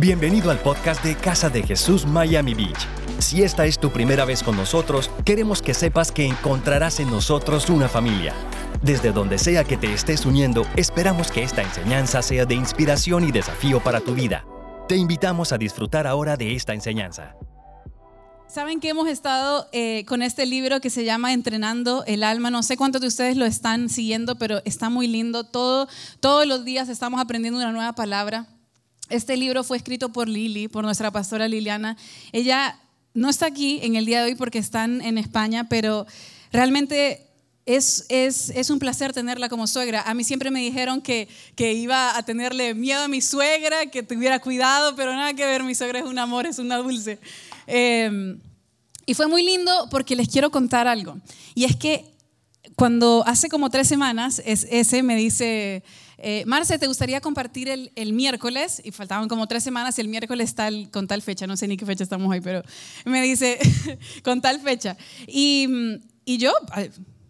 Bienvenido al podcast de Casa de Jesús Miami Beach. Si esta es tu primera vez con nosotros, queremos que sepas que encontrarás en nosotros una familia. Desde donde sea que te estés uniendo, esperamos que esta enseñanza sea de inspiración y desafío para tu vida. Te invitamos a disfrutar ahora de esta enseñanza. Saben que hemos estado eh, con este libro que se llama Entrenando el alma. No sé cuántos de ustedes lo están siguiendo, pero está muy lindo. Todo, todos los días estamos aprendiendo una nueva palabra. Este libro fue escrito por Lili, por nuestra pastora Liliana. Ella no está aquí en el día de hoy porque están en España, pero realmente es, es, es, un placer tenerla como suegra. A mí siempre me dijeron que, que, iba a tenerle miedo a mi suegra, que tuviera cuidado, pero nada que ver, mi suegra es un amor, es una dulce. Eh, y fue muy lindo porque les quiero contar algo. Y es que cuando hace como tres semanas, es, ese me dice, eh, Marce, ¿te gustaría compartir el, miércoles? Y faltaban como tres semanas y el miércoles tal, con tal fecha, no sé ni qué fecha estamos hoy, pero me dice, con tal fecha. Y, y yo,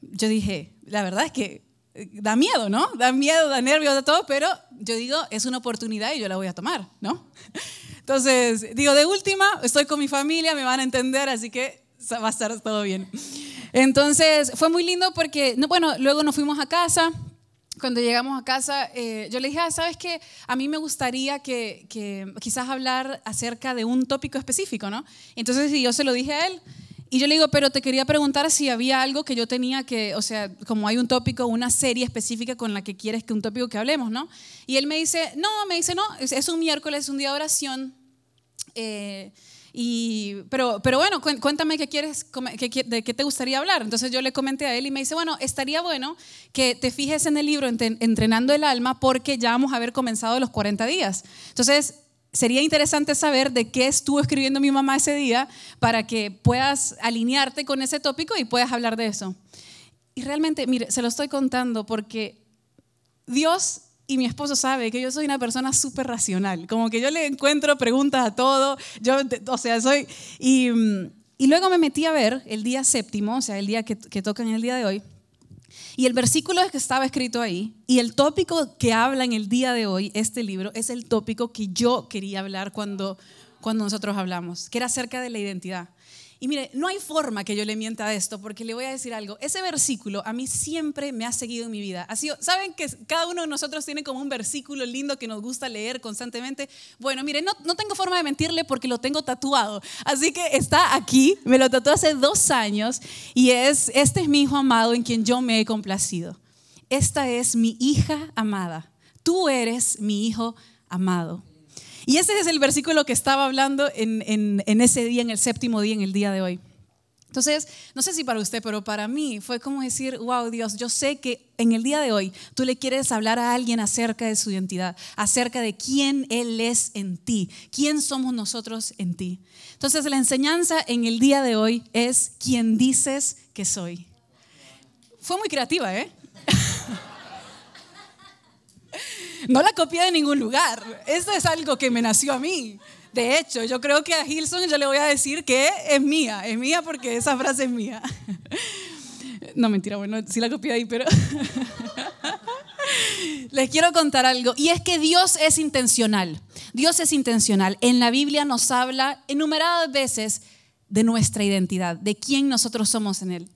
yo dije, la verdad es que eh, da miedo, ¿no? Da miedo, da nervios, da todo, pero yo digo, es una oportunidad y yo la voy a tomar, ¿no? Entonces, digo, de última, estoy con mi familia, me van a entender, así que va a estar todo bien. Entonces, fue muy lindo porque, bueno, luego nos fuimos a casa. Cuando llegamos a casa, eh, yo le dije, ah, ¿sabes qué? A mí me gustaría que, que, quizás hablar acerca de un tópico específico, ¿no? Entonces, yo se lo dije a él. Y yo le digo, pero te quería preguntar si había algo que yo tenía que, o sea, como hay un tópico, una serie específica con la que quieres que un tópico que hablemos, ¿no? Y él me dice, no, me dice, no, es, un miércoles, es un día de oración. Eh, pero, pero bueno, cuéntame qué quieres, de qué te gustaría hablar. Entonces yo le comenté a él y me dice, bueno, estaría bueno que te fijes en el libro Entrenando el Alma porque ya vamos a haber comenzado los 40 días. Entonces sería interesante saber de qué estuvo escribiendo mi mamá ese día para que puedas alinearte con ese tópico y puedas hablar de eso. Y realmente, mire, se lo estoy contando porque Dios y mi esposo sabe que yo soy una persona súper racional, como que yo le encuentro preguntas a todo, yo, o sea, soy... Y, y, luego me metí a ver el día séptimo, o sea, el día que, que toca en el día de hoy, y el versículo que estaba escrito ahí, y el tópico que habla en el día de hoy, este libro, es el tópico que yo quería hablar cuando, cuando nosotros hablamos, que era acerca de la identidad. Y mire, no hay forma que yo le mienta a esto, porque le voy a decir algo. Ese versículo a mí siempre me ha seguido en mi vida. Así, ¿Saben que cada uno de nosotros tiene como un versículo lindo que nos gusta leer constantemente? Bueno, mire, no, no tengo forma de mentirle porque lo tengo tatuado. Así que está aquí, me lo tatuó hace dos años y es, este es mi hijo amado en quien yo me he complacido. Esta es mi hija amada. Tú eres mi hijo amado. Y ese es el versículo que estaba hablando en, ese día, en el séptimo día, en el día de hoy. Entonces, no sé si para usted, pero para mí fue como decir, wow, Dios, yo sé que en el día de hoy tú le quieres hablar a alguien acerca de su identidad, acerca de quién Él es en ti, quién somos nosotros en ti. Entonces, la enseñanza en el día de hoy es quién dices que soy. Fue muy creativa, ¿eh? No la copié de ningún lugar. Esto es algo que me nació a mí. De hecho, yo creo que a Hilson yo le voy a decir que es mía. Es mía porque esa frase es mía. No, mentira, bueno, sí la copié ahí, pero... Les quiero contar algo. Y es que Dios es intencional. Dios es intencional. En la Biblia nos habla enumeradas veces de nuestra identidad, de quién nosotros somos en Él.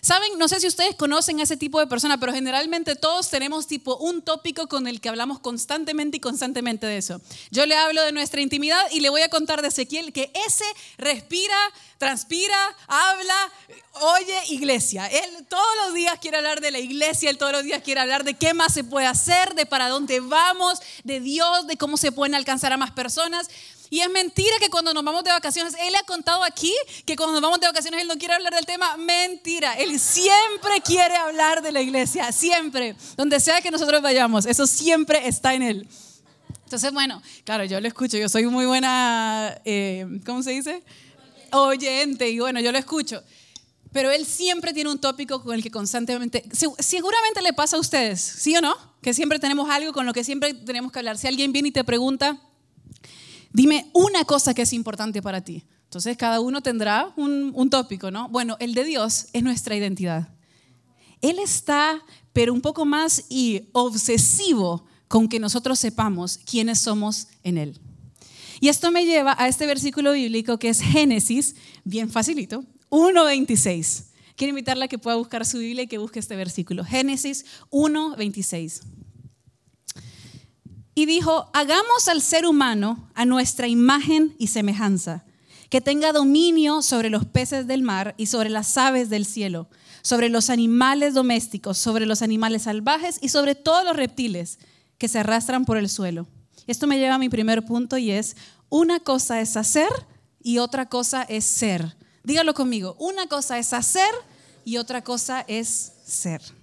Saben, no sé si ustedes conocen a ese tipo de persona, pero generalmente todos tenemos tipo un tópico con el que hablamos constantemente y constantemente de eso. Yo le hablo de nuestra intimidad y le voy a contar de Ezequiel que ese respira, transpira, habla, oye iglesia. Él todos los días quiere hablar de la iglesia, él todos los días quiere hablar de qué más se puede hacer, de para dónde vamos, de Dios, de cómo se pueden alcanzar a más personas. Y es mentira que cuando nos vamos de vacaciones, él ha contado aquí que cuando nos vamos de vacaciones él no quiere hablar del tema. Mentira, él siempre quiere hablar de la iglesia, siempre. Donde sea que nosotros vayamos, eso siempre está en él. Entonces, bueno, claro, yo lo escucho, yo soy muy buena, eh, ¿cómo se dice? Oyente, y bueno, yo lo escucho. Pero él siempre tiene un tópico con el que constantemente, seguramente le pasa a ustedes, ¿sí o no? Que siempre tenemos algo con lo que siempre tenemos que hablar. Si alguien viene y te pregunta, Dime una cosa que es importante para ti. Entonces cada uno tendrá un, tópico, ¿no? Bueno, el de Dios es nuestra identidad. Él está, pero un poco más y obsesivo con que nosotros sepamos quiénes somos en Él. Y esto me lleva a este versículo bíblico que es Génesis, bien facilito, 1.26. Quiero invitarla a que pueda buscar su Biblia y que busque este versículo. Génesis 1.26. Y dijo, hagamos al ser humano a nuestra imagen y semejanza, que tenga dominio sobre los peces del mar y sobre las aves del cielo, sobre los animales domésticos, sobre los animales salvajes y sobre todos los reptiles que se arrastran por el suelo. Esto me lleva a mi primer punto y es, una cosa es hacer y otra cosa es ser. Dígalo conmigo, una cosa es hacer y otra cosa es ser.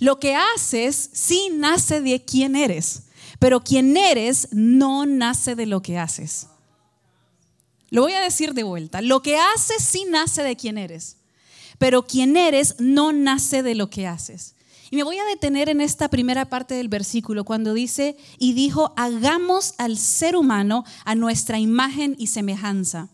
Lo que haces sí nace de quién eres, pero quien eres no nace de lo que haces. Lo voy a decir de vuelta. Lo que haces sí nace de quién eres, pero quien eres no nace de lo que haces. Y me voy a detener en esta primera parte del versículo cuando dice, y dijo, hagamos al ser humano a nuestra imagen y semejanza.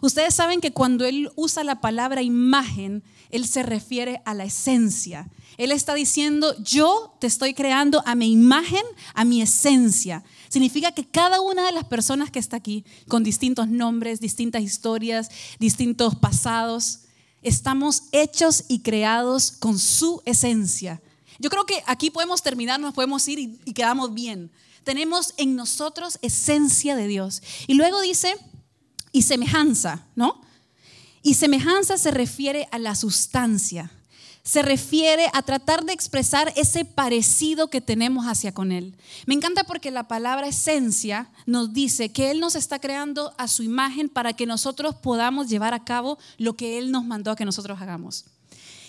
Ustedes saben que cuando él usa la palabra imagen, él se refiere a la esencia. Él está diciendo, yo te estoy creando a mi imagen, a mi esencia. Significa que cada una de las personas que está aquí, con distintos nombres, distintas historias, distintos pasados, estamos hechos y creados con su esencia. Yo creo que aquí podemos terminar, nos podemos ir y, quedamos bien. Tenemos en nosotros esencia de Dios. Y luego dice, y semejanza, ¿no? Y semejanza se refiere a la sustancia, se refiere a tratar de expresar ese parecido que tenemos hacia con Él. Me encanta porque la palabra esencia nos dice que Él nos está creando a su imagen para que nosotros podamos llevar a cabo lo que Él nos mandó a que nosotros hagamos.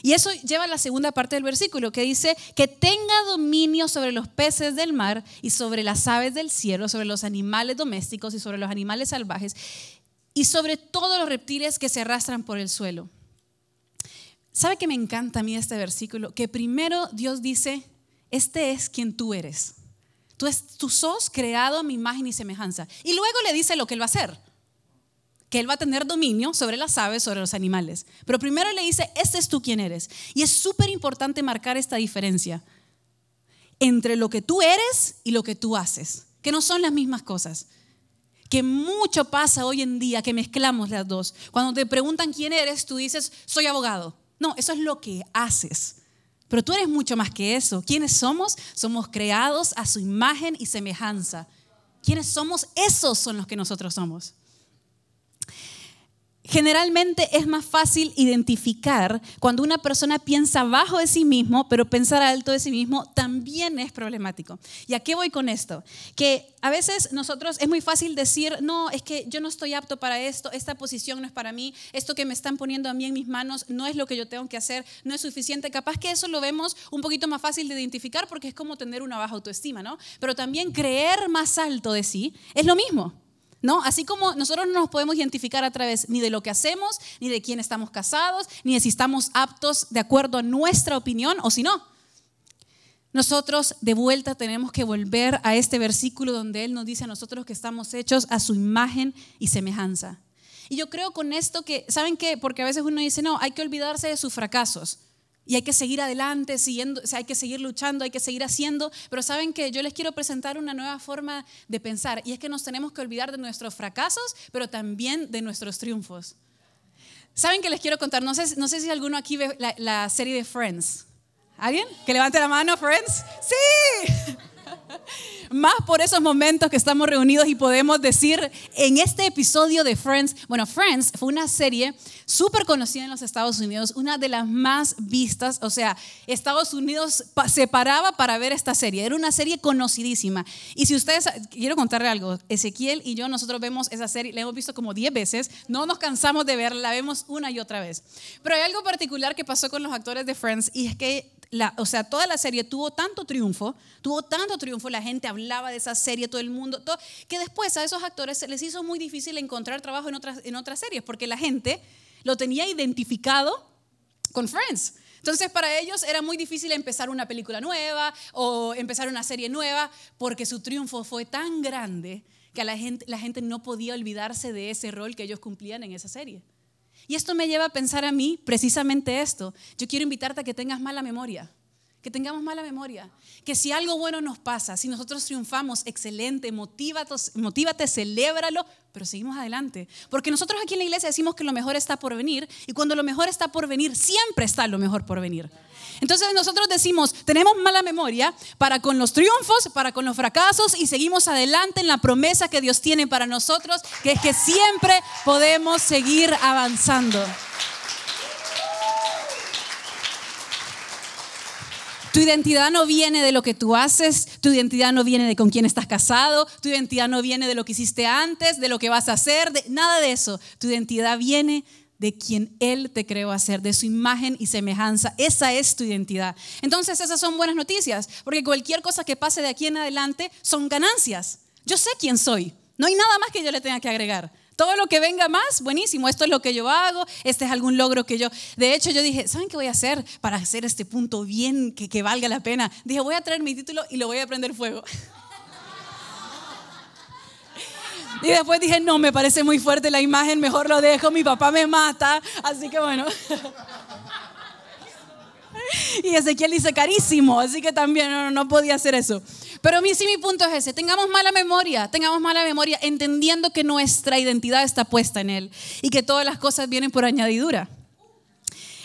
Y eso lleva a la segunda parte del versículo que dice que tenga dominio sobre los peces del mar y sobre las aves del cielo, sobre los animales domésticos y sobre los animales salvajes y sobre todos los reptiles que se arrastran por el suelo. ¿Sabe que me encanta a mí este versículo? Que primero Dios dice, este es quien tú eres. Tú, es, tú sos creado a mi imagen y semejanza. Y luego le dice lo que él va a hacer. Que él va a tener dominio sobre las aves, sobre los animales. Pero primero le dice, este es tú quien eres. Y es súper importante marcar esta diferencia entre lo que tú eres y lo que tú haces, que no son las mismas cosas que mucho pasa hoy en día que mezclamos las dos. Cuando te preguntan quién eres, tú dices, soy abogado. No, eso es lo que haces. Pero tú eres mucho más que eso. ¿Quiénes somos? Somos creados a su imagen y semejanza. ¿Quiénes somos? Esos son los que nosotros somos. Generalmente es más fácil identificar cuando una persona piensa bajo de sí mismo, pero pensar alto de sí mismo también es problemático. ¿Y a qué voy con esto? Que a veces nosotros es muy fácil decir, no, es que yo no estoy apto para esto, esta posición no es para mí, esto que me están poniendo a mí en mis manos no es lo que yo tengo que hacer, no es suficiente. Capaz que eso lo vemos un poquito más fácil de identificar porque es como tener una baja autoestima, ¿no? Pero también creer más alto de sí es lo mismo. ¿No? Así como nosotros no nos podemos identificar a través ni de lo que hacemos, ni de quién estamos casados, ni de si estamos aptos de acuerdo a nuestra opinión o si no. Nosotros de vuelta tenemos que volver a este versículo donde Él nos dice a nosotros que estamos hechos a su imagen y semejanza. Y yo creo con esto que, ¿saben qué? Porque a veces uno dice, no, hay que olvidarse de sus fracasos. Y hay que seguir adelante, siguiendo, o sea, hay que seguir luchando, hay que seguir haciendo. Pero saben que yo les quiero presentar una nueva forma de pensar. Y es que nos tenemos que olvidar de nuestros fracasos, pero también de nuestros triunfos. ¿Saben que les quiero contar? No sé, no sé si alguno aquí ve la, la serie de Friends. ¿Alguien? Que levante la mano, Friends. Sí. Más por esos momentos que estamos reunidos y podemos decir en este episodio de Friends, bueno, Friends fue una serie súper conocida en los Estados Unidos, una de las más vistas, o sea, Estados Unidos se paraba para ver esta serie, era una serie conocidísima. Y si ustedes, quiero contarle algo, Ezequiel y yo, nosotros vemos esa serie, la hemos visto como 10 veces, no nos cansamos de verla, la vemos una y otra vez. Pero hay algo particular que pasó con los actores de Friends y es que o sea, toda la serie tuvo tanto triunfo, tuvo tanto triunfo, la gente hablaba de esa serie, todo el mundo, que después a esos actores les hizo muy difícil encontrar trabajo en otras, en otras series, porque la gente lo tenía identificado con Friends. Entonces para ellos era muy difícil empezar una película nueva o empezar una serie nueva, porque su triunfo fue tan grande que la gente, la gente no podía olvidarse de ese rol que ellos cumplían en esa serie. Y esto me lleva a pensar a mí precisamente esto. Yo quiero invitarte a que tengas mala memoria, que tengamos mala memoria, que si algo bueno nos pasa, si nosotros triunfamos, excelente, motívate, motívate, celébralo, pero seguimos adelante. Porque nosotros aquí en la iglesia decimos que lo mejor está por venir y cuando lo mejor está por venir, siempre está lo mejor por venir. Entonces nosotros decimos, tenemos mala memoria para con los triunfos, para con los fracasos y seguimos adelante en la promesa que Dios tiene para nosotros, que es que siempre podemos seguir avanzando. Tu identidad no viene de lo que tú haces, tu identidad no viene de con quién estás casado, tu identidad no viene de lo que hiciste antes, de lo que vas a hacer, de, nada de eso. Tu identidad viene de quien Él te creó a ser, de su imagen y semejanza. Esa es tu identidad. Entonces esas son buenas noticias, porque cualquier cosa que pase de aquí en adelante son ganancias. Yo sé quién soy, no hay nada más que yo le tenga que agregar. Todo lo que venga más, buenísimo. Esto es lo que yo hago, este es algún logro que yo... De hecho, yo dije, ¿saben qué voy a hacer para hacer este punto bien, que, que valga la pena? Dije, voy a traer mi título y lo voy a prender fuego. Y después dije, no, me parece muy fuerte la imagen, mejor lo dejo, mi papá me mata. Así que bueno. Y Ezequiel dice carísimo, así que también no, no podía hacer eso. Pero mí sí mi punto es ese, tengamos mala memoria, tengamos mala memoria entendiendo que nuestra identidad está puesta en Él y que todas las cosas vienen por añadidura.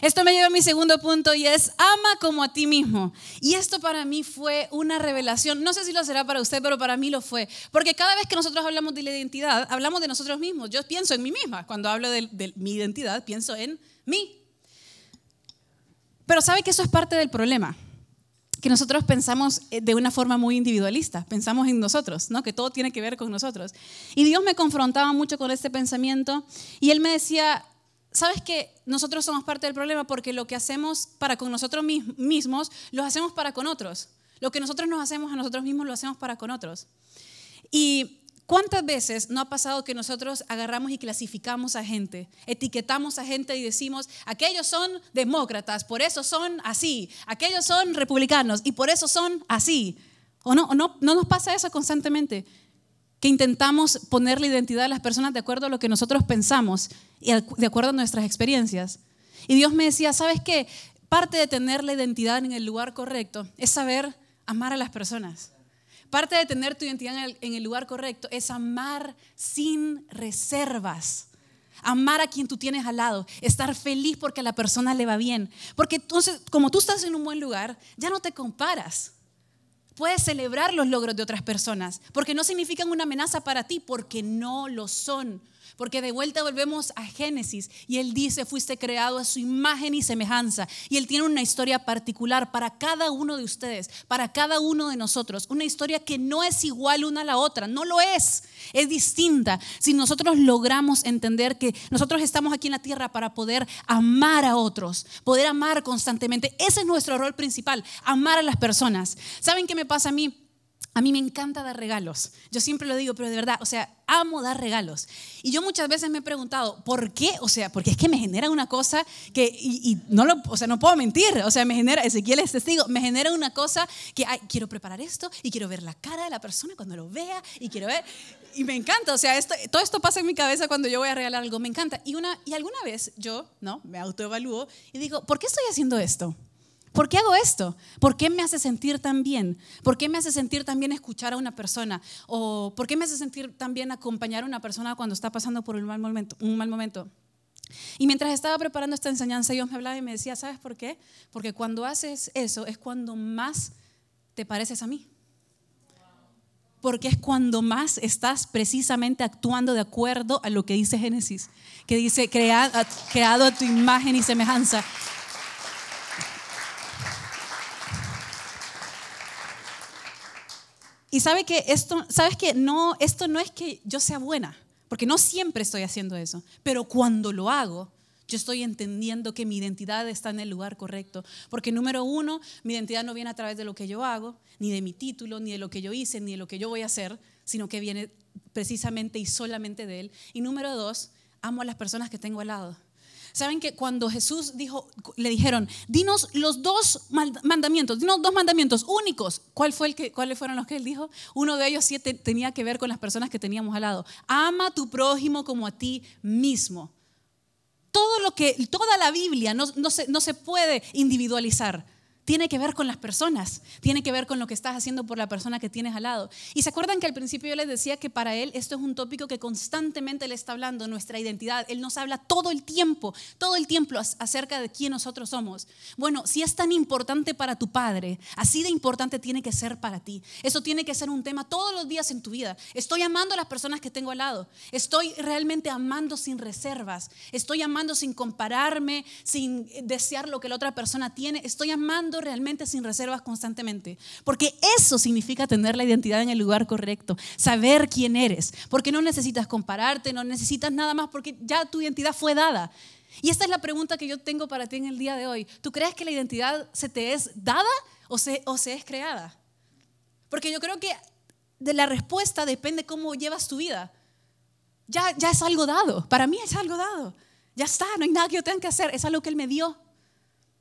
Esto me lleva a mi segundo punto y es ama como a ti mismo. Y esto para mí fue una revelación. No sé si lo será para usted, pero para mí lo fue. Porque cada vez que nosotros hablamos de la identidad, hablamos de nosotros mismos. Yo pienso en mí misma. Cuando hablo de, mi identidad, pienso en mí. Pero sabe que eso es parte del problema que nosotros pensamos eh, de una forma muy individualista, pensamos en nosotros, ¿no? que todo tiene que ver con nosotros. Y Dios me confrontaba mucho con este pensamiento y Él me decía, ¿sabes que nosotros somos parte del problema? Porque lo que hacemos para con nosotros mismos, lo hacemos para con otros. Lo que nosotros nos hacemos a nosotros mismos, lo hacemos para con otros. Y ¿Cuántas veces no ha pasado que nosotros agarramos y clasificamos a gente, etiquetamos a gente y decimos, aquellos son demócratas, por eso son así, aquellos son republicanos y por eso son así? ¿O no, no, no nos pasa eso constantemente? Que intentamos poner la identidad de las personas de acuerdo a lo que nosotros pensamos y de acuerdo a nuestras experiencias. Y Dios me decía, ¿sabes qué? Parte de tener la identidad en el lugar correcto es saber amar a las personas. Parte de tener tu identidad en el, lugar correcto es amar sin reservas. Amar a quien tú tienes al lado, estar feliz porque a la persona le va bien. Porque entonces, como tú estás en un buen lugar, ya no te comparas. Puedes celebrar los logros de otras personas, porque no significan una amenaza para ti, porque no lo son. Porque de vuelta volvemos a Génesis y Él dice, fuiste creado a su imagen y semejanza. Y Él tiene una historia particular para cada uno de ustedes, para cada uno de nosotros. Una historia que no es igual una a la otra, no lo es, es distinta. Si nosotros logramos entender que nosotros estamos aquí en la tierra para poder amar a otros, poder amar constantemente, ese es nuestro rol principal, amar a las personas. ¿Saben qué me pasa a mí? A mí me encanta dar regalos. Yo siempre lo digo, pero de verdad, o sea, amo dar regalos. Y yo muchas veces me he preguntado, ¿por qué? O sea, porque es que me genera una cosa que, y, no lo, o sea, no puedo mentir, o sea, me genera, Ezequiel es testigo, me genera una cosa que quiero preparar esto y quiero ver la cara de la persona cuando lo vea y quiero ver, y me encanta, o sea, esto, todo esto pasa en mi cabeza cuando yo voy a regalar algo, me encanta. Y, una, y alguna vez yo, ¿no? Me autoevalúo y digo, ¿por qué estoy haciendo esto? ¿Por qué hago esto? ¿Por qué me hace sentir tan bien? ¿Por qué me hace sentir tan bien escuchar a una persona? ¿O por qué me hace sentir tan bien acompañar a una persona cuando está pasando por un mal momento? Un mal momento? Y mientras estaba preparando esta enseñanza, Dios me hablaba y me decía, ¿sabes por qué? Porque cuando haces eso es cuando más te pareces a mí. Porque es cuando más estás precisamente actuando de acuerdo a lo que dice Génesis, que dice, creado, a tu imagen y semejanza. Y sabe que esto, sabes que no, esto no es que yo sea buena, porque no siempre estoy haciendo eso, pero cuando lo hago, yo estoy entendiendo que mi identidad está en el lugar correcto. Porque número uno, mi identidad no viene a través de lo que yo hago, ni de mi título, ni de lo que yo hice, ni de lo que yo voy a hacer, sino que viene precisamente y solamente de Él. Y número dos, amo a las personas que tengo al lado. Saben que cuando Jesús dijo, le dijeron, dinos los dos mandamientos, dinos dos mandamientos únicos. ¿Cuál fue el que, ¿Cuáles fueron los que él dijo? Uno de ellos sí tenía que ver con las personas que teníamos al lado. Ama a tu prójimo como a ti mismo. Todo lo que, toda la Biblia no, no, se, no se puede individualizar. Tiene que ver con las personas, tiene que ver con lo que estás haciendo por la persona que tienes al lado. Y se acuerdan que al principio yo les decía que para él esto es un tópico que constantemente le está hablando, nuestra identidad. Él nos habla todo el tiempo, todo el tiempo acerca de quién nosotros somos. Bueno, si es tan importante para tu padre, así de importante tiene que ser para ti. Eso tiene que ser un tema todos los días en tu vida. Estoy amando a las personas que tengo al lado. Estoy realmente amando sin reservas. Estoy amando sin compararme, sin desear lo que la otra persona tiene. Estoy amando realmente sin reservas constantemente. Porque eso significa tener la identidad en el lugar correcto, saber quién eres. Porque no necesitas compararte, no necesitas nada más porque ya tu identidad fue dada. Y esta es la pregunta que yo tengo para ti en el día de hoy. ¿Tú crees que la identidad se te es dada o se, o se es creada? Porque yo creo que de la respuesta depende cómo llevas tu vida. Ya, ya es algo dado. Para mí es algo dado. Ya está, no hay nada que yo tenga que hacer. Es algo que Él me dio.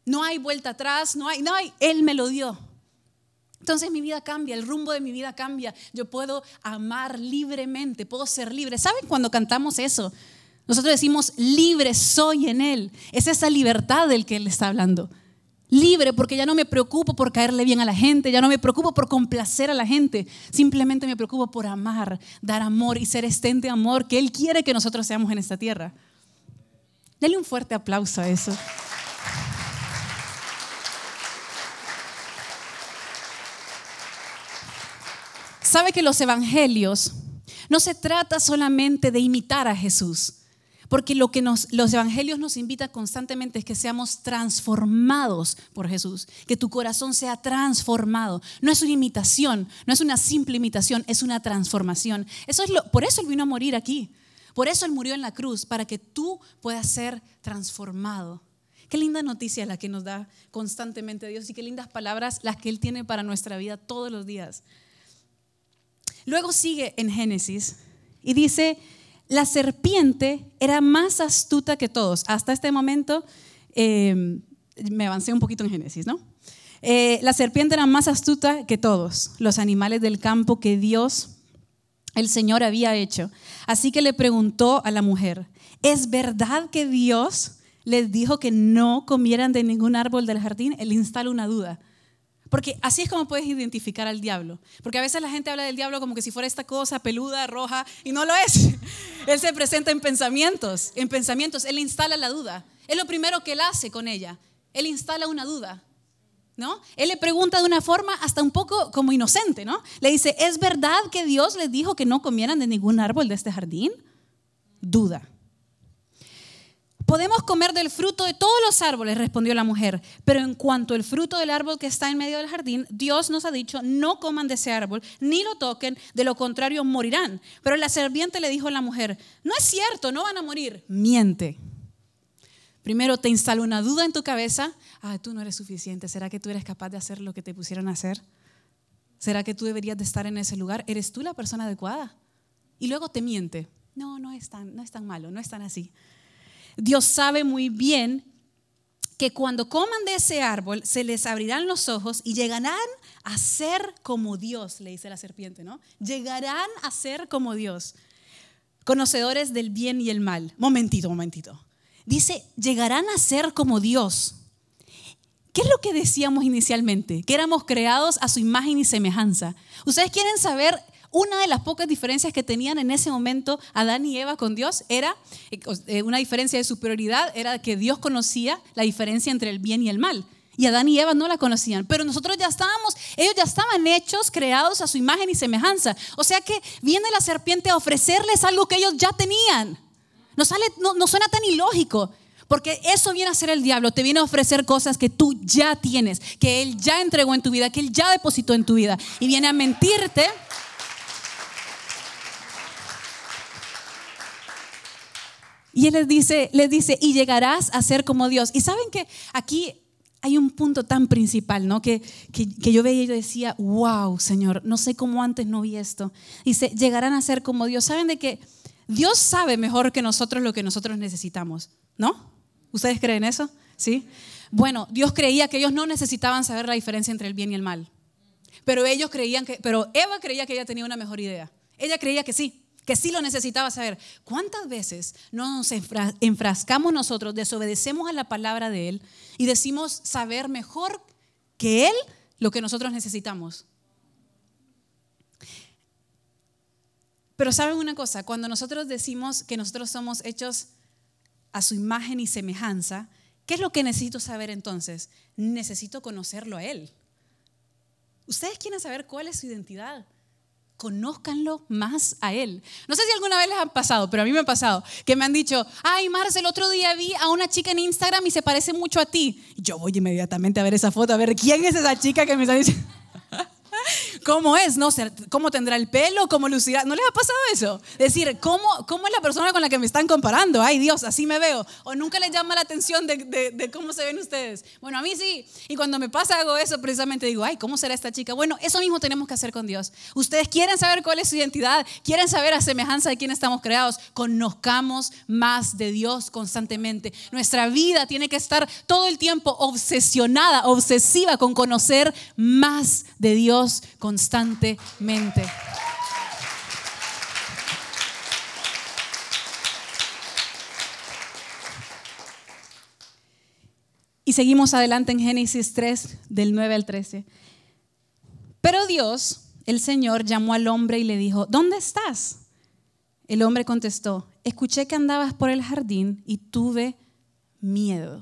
No hay vuelta atrás, no hay, no hay. Él me lo dio. Entonces mi vida cambia, el rumbo de mi vida cambia. Yo puedo amar libremente, puedo ser libre. ¿Saben cuando cantamos eso? Nosotros decimos, libre soy en Él. Es esa libertad del que Él está hablando. Libre porque ya no me preocupo por caerle bien a la gente, ya no me preocupo por complacer a la gente, simplemente me preocupo por amar, dar amor y ser estente amor que Él quiere que nosotros seamos en esta tierra. Dale un fuerte aplauso a eso. ¿Sabe que los evangelios no se trata solamente de imitar a Jesús? Porque lo que los evangelios nos invitan constantemente es que seamos transformados por Jesús, que tu corazón sea transformado. No es una imitación, no es una simple imitación, es una transformación. Eso es por eso Él vino a morir aquí. Por eso Él murió en la cruz, para que tú puedas ser transformado. Qué linda noticia la que nos da constantemente Dios y qué lindas palabras las que Él tiene para nuestra vida todos los días. Luego sigue en Génesis y dice, la serpiente era más astuta que todos. Hasta este momento em, me avancé un poquito en Génesis, ¿no? Eh, la serpiente era más astuta que todos los animales del campo que Dios, el Señor, había hecho. Así que le preguntó a la mujer, ¿es verdad que Dios les dijo que no comieran de ningún árbol del jardín? Él instala una duda. Porque así es como puedes identificar al diablo. Porque a veces la gente habla del diablo como que si fuera esta cosa peluda, roja, y no lo es. Él se presenta en pensamientos, en pensamientos. Él instala la duda. Es lo primero que él hace con ella. Él instala una duda. ¿No? Él le pregunta de una forma hasta un poco como inocente, ¿no? Le dice, ¿es verdad que Dios les dijo que no comieran de ningún árbol de este jardín? Duda. Podemos comer del fruto de todos los árboles, respondió la mujer, pero en cuanto al fruto del árbol que está en medio del jardín, Dios nos ha dicho, no coman de ese árbol, ni lo toquen, de lo contrario morirán. Pero la serpiente le dijo a la mujer, no es cierto, no van a morir, miente. Primero te instala una duda en tu cabeza, ah, tú no eres suficiente, ¿será que tú eres capaz de hacer lo que te pusieron a hacer? ¿Será que tú deberías de estar en ese lugar? ¿Eres tú la persona adecuada? Y luego te miente, no, no es tan, no es tan malo, no es tan así. Dios sabe muy bien que cuando coman de ese árbol se les abrirán los ojos y llegarán a ser como Dios, le dice la serpiente, ¿no? Llegarán a ser como Dios, conocedores del bien y el mal. Momentito, momentito. Dice, llegarán a ser como Dios. ¿Qué es lo que decíamos inicialmente? Que éramos creados a su imagen y semejanza. ¿Ustedes quieren saber una de las pocas diferencias que tenían en ese momento Adán y Eva con Dios era eh, una diferencia de superioridad, era que Dios conocía la diferencia entre el bien y el mal. Y Adán y Eva no la conocían, pero nosotros ya estábamos, ellos ya estaban hechos, creados a su imagen y semejanza. O sea que viene la serpiente a ofrecerles algo que ellos ya tenían. No, sale, no, no suena tan ilógico, porque eso viene a ser el diablo, te viene a ofrecer cosas que tú ya tienes, que él ya entregó en tu vida, que él ya depositó en tu vida. Y viene a mentirte Y él les dice, les dice, y llegarás a ser como Dios. Y saben que aquí hay un punto tan principal, ¿no? Que, que, yo veía y yo decía, wow, Señor, no sé cómo antes no vi esto. Dice, llegarán a ser como Dios. ¿Saben de que Dios sabe mejor que nosotros lo que nosotros necesitamos? ¿No? ¿Ustedes creen eso? ¿Sí? Bueno, Dios creía que ellos no necesitaban saber la diferencia entre el bien y el mal. Pero ellos creían que, pero Eva creía que ella tenía una mejor idea. Ella creía que sí que sí lo necesitaba saber. ¿Cuántas veces nos enfrascamos nosotros, desobedecemos a la palabra de Él y decimos saber mejor que Él lo que nosotros necesitamos. Pero saben una cosa, cuando nosotros decimos que nosotros somos hechos a su imagen y semejanza, ¿qué es lo que necesito saber entonces? Necesito conocerlo a Él. Ustedes quieren saber cuál es su identidad. Conózcanlo más a Él. No sé si alguna vez les han pasado, pero a mí me ha pasado, que me han dicho, ay, Marcel, el otro día vi a una chica en Instagram y se parece mucho a ti. Yo voy inmediatamente a ver esa foto, a ver quién es esa chica que me está diciendo. ¿Cómo es? No sé, ¿cómo tendrá el pelo? ¿Cómo lucirá? ¿No les ha pasado eso? Decir, ¿cómo, ¿cómo es la persona con la que me están comparando? Ay Dios, así me veo. O nunca les llama la atención de, cómo se ven ustedes. Bueno, a mí sí. Y cuando me pasa algo eso, precisamente digo, ay, ¿cómo será esta chica? Bueno, eso mismo tenemos que hacer con Dios. Ustedes quieren saber cuál es su identidad, quieren saber a semejanza de quién estamos creados. Conozcamos más de Dios constantemente. Nuestra vida tiene que estar todo el tiempo obsesionada, obsesiva con conocer más de Dios constantemente. Y seguimos adelante en Génesis 3, del 9 al 13. Pero Dios, el Señor, llamó al hombre y le dijo, ¿dónde estás? El hombre contestó, escuché que andabas por el jardín y tuve miedo.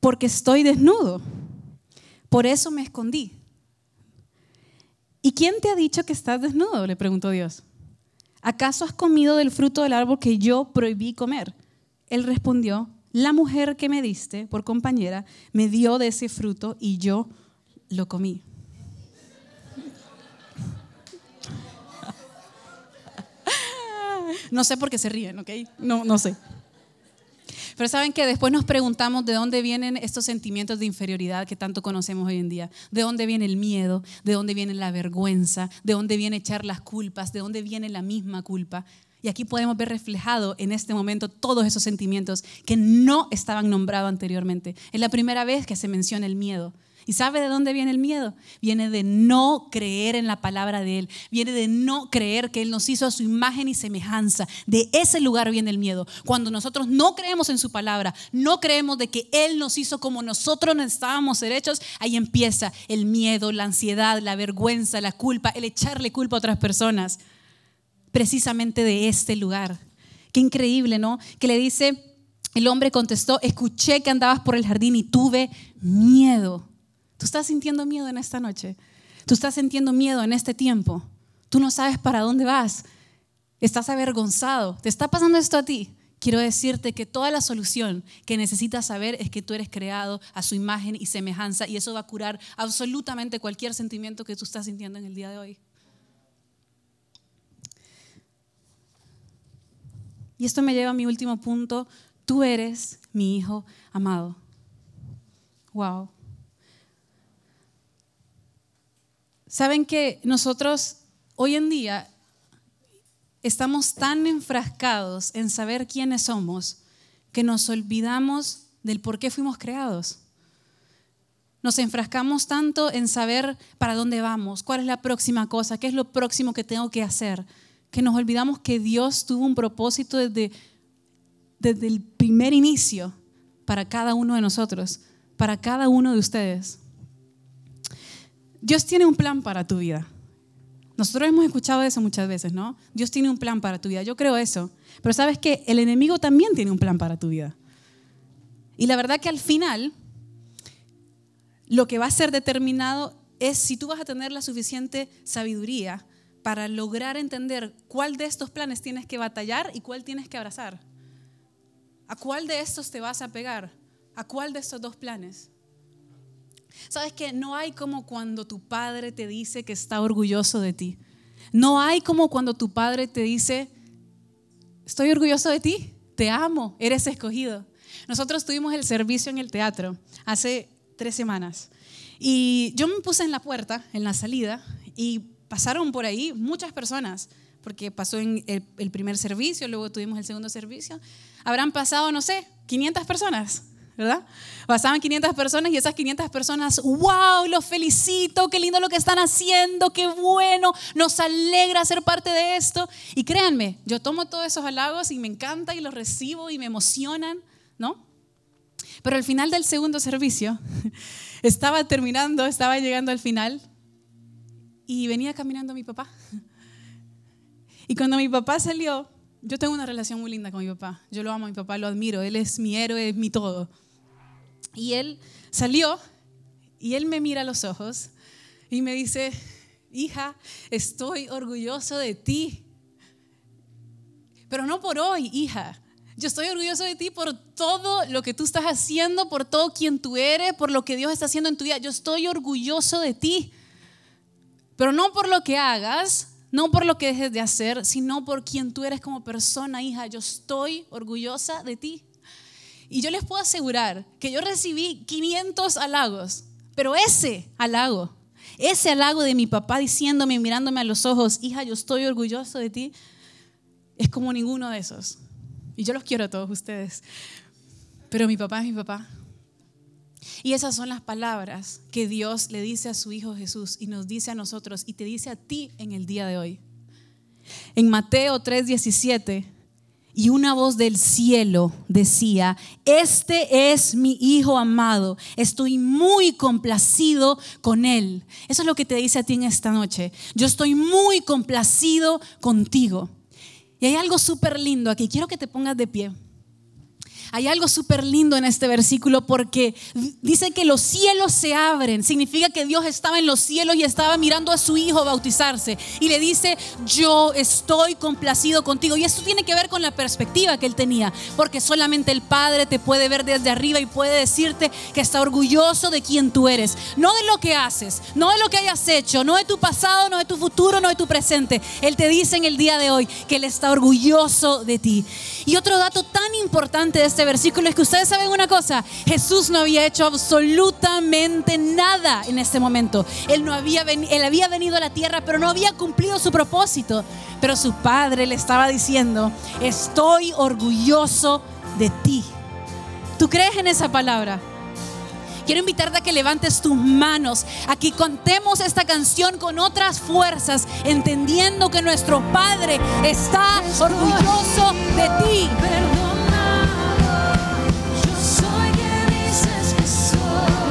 Porque estoy desnudo por eso me escondí. ¿Y quién te ha dicho que estás desnudo? le preguntó Dios. ¿Acaso has comido del fruto del árbol que yo prohibí comer? Él respondió, la mujer que me diste por compañera me dio de ese fruto y yo lo comí. No sé por qué se ríen, ¿ok? No, no sé. Pero saben que después nos preguntamos de dónde vienen estos sentimientos de inferioridad que tanto conocemos hoy en día. De dónde viene el miedo, de dónde viene la vergüenza, de dónde viene echar las culpas, de dónde viene la misma culpa. Y aquí podemos ver reflejado en este momento todos esos sentimientos que no estaban nombrados anteriormente. Es la primera vez que se menciona el miedo. ¿Y sabe de dónde viene el miedo? Viene de no creer en la palabra de Él. Viene de no creer que Él nos hizo a su imagen y semejanza. De ese lugar viene el miedo. Cuando nosotros no creemos en su palabra, no creemos de que Él nos hizo como nosotros estábamos derechos, ahí empieza el miedo, la ansiedad, la vergüenza, la culpa, el echarle culpa a otras personas. Precisamente de este lugar. Qué increíble, ¿no? Que le dice, el hombre contestó, escuché que andabas por el jardín y tuve miedo. Tú estás sintiendo miedo en esta noche. Tú estás sintiendo miedo en este tiempo. Tú no sabes para dónde vas. Estás avergonzado. ¿Te está pasando esto a ti? Quiero decirte que toda la solución que necesitas saber es que tú eres creado a su imagen y semejanza y eso va a curar absolutamente cualquier sentimiento que tú estás sintiendo en el día de hoy. Y esto me lleva a mi último punto. Tú eres mi hijo amado. Wow. Saben que nosotros hoy en día estamos tan enfrascados en saber quiénes somos que nos olvidamos del por qué fuimos creados. Nos enfrascamos tanto en saber para dónde vamos, cuál es la próxima cosa, qué es lo próximo que tengo que hacer, que nos olvidamos que Dios tuvo un propósito desde, desde el primer inicio para cada uno de nosotros, para cada uno de ustedes. Dios tiene un plan para tu vida. Nosotros hemos escuchado eso muchas veces, ¿no? Dios tiene un plan para tu vida. Yo creo eso. Pero sabes que el enemigo también tiene un plan para tu vida. Y la verdad que al final, lo que va a ser determinado es si tú vas a tener la suficiente sabiduría para lograr entender cuál de estos planes tienes que batallar y cuál tienes que abrazar. ¿A cuál de estos te vas a pegar? ¿A cuál de estos dos planes? Sabes que no hay como cuando tu padre te dice que está orgulloso de ti. No hay como cuando tu padre te dice, estoy orgulloso de ti, te amo, eres escogido. Nosotros tuvimos el servicio en el teatro hace tres semanas y yo me puse en la puerta, en la salida, y pasaron por ahí muchas personas, porque pasó en el, el primer servicio, luego tuvimos el segundo servicio. Habrán pasado, no sé, 500 personas ¿verdad? Pasaban 500 personas y esas 500 personas, wow, los felicito, qué lindo lo que están haciendo, qué bueno, nos alegra ser parte de esto. Y créanme, yo tomo todos esos halagos y me encanta y los recibo y me emocionan, ¿no? Pero al final del segundo servicio, estaba terminando, estaba llegando al final y venía caminando mi papá. Y cuando mi papá salió, yo tengo una relación muy linda con mi papá. Yo lo amo a mi papá, lo admiro. Él es mi héroe, es mi todo. Y él salió y él me mira los ojos y me dice, hija, estoy orgulloso de ti. Pero no por hoy, hija. Yo estoy orgulloso de ti por todo lo que tú estás haciendo, por todo quien tú eres, por lo que Dios está haciendo en tu vida. Yo estoy orgulloso de ti. Pero no por lo que hagas, no por lo que dejes de hacer, sino por quien tú eres como persona, hija. Yo estoy orgullosa de ti. Y yo les puedo asegurar que yo recibí 500 halagos, pero ese halago, ese halago de mi papá diciéndome, mirándome a los ojos, hija, yo estoy orgulloso de ti, es como ninguno de esos. Y yo los quiero a todos ustedes. Pero mi papá es mi papá. Y esas son las palabras que Dios le dice a su Hijo Jesús y nos dice a nosotros y te dice a ti en el día de hoy. En Mateo 3:17, y una voz del cielo decía, este es mi Hijo amado, estoy muy complacido con él. Eso es lo que te dice a ti en esta noche. Yo estoy muy complacido contigo. Y hay algo súper lindo aquí, quiero que te pongas de pie. Hay algo súper lindo en este versículo porque dice que los cielos se abren. Significa que Dios estaba en los cielos y estaba mirando a su hijo bautizarse. Y le dice, yo estoy complacido contigo. Y esto tiene que ver con la perspectiva que él tenía. Porque solamente el Padre te puede ver desde arriba y puede decirte que está orgulloso de quien tú eres. No de lo que haces, no de lo que hayas hecho, no de tu pasado, no de tu futuro, no de tu presente. Él te dice en el día de hoy que Él está orgulloso de ti. Y otro dato tan importante de este este versículo es que ustedes saben una cosa, Jesús no había hecho absolutamente nada en este momento. Él, no había, él había venido a la tierra, pero no había cumplido su propósito. Pero su padre le estaba diciendo, estoy orgulloso de ti. ¿Tú crees en esa palabra? Quiero invitarte a que levantes tus manos, a que contemos esta canción con otras fuerzas, entendiendo que nuestro Padre está orgulloso de ti.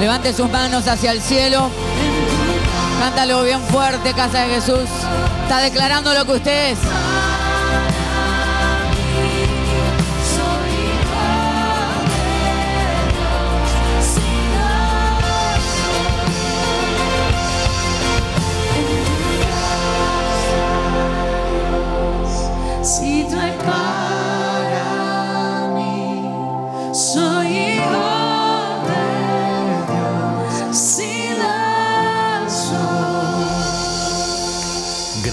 Levante sus manos hacia el cielo. Cántalo bien fuerte, casa de Jesús. Está declarando lo que usted es.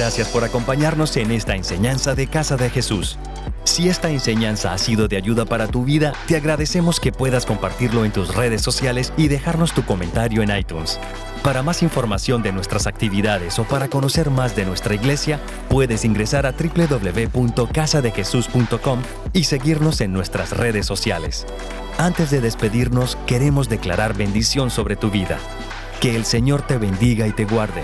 Gracias por acompañarnos en esta enseñanza de Casa de Jesús. Si esta enseñanza ha sido de ayuda para tu vida, te agradecemos que puedas compartirlo en tus redes sociales y dejarnos tu comentario en iTunes. Para más información de nuestras actividades o para conocer más de nuestra iglesia, puedes ingresar a www.casadejesús.com y seguirnos en nuestras redes sociales. Antes de despedirnos, queremos declarar bendición sobre tu vida. Que el Señor te bendiga y te guarde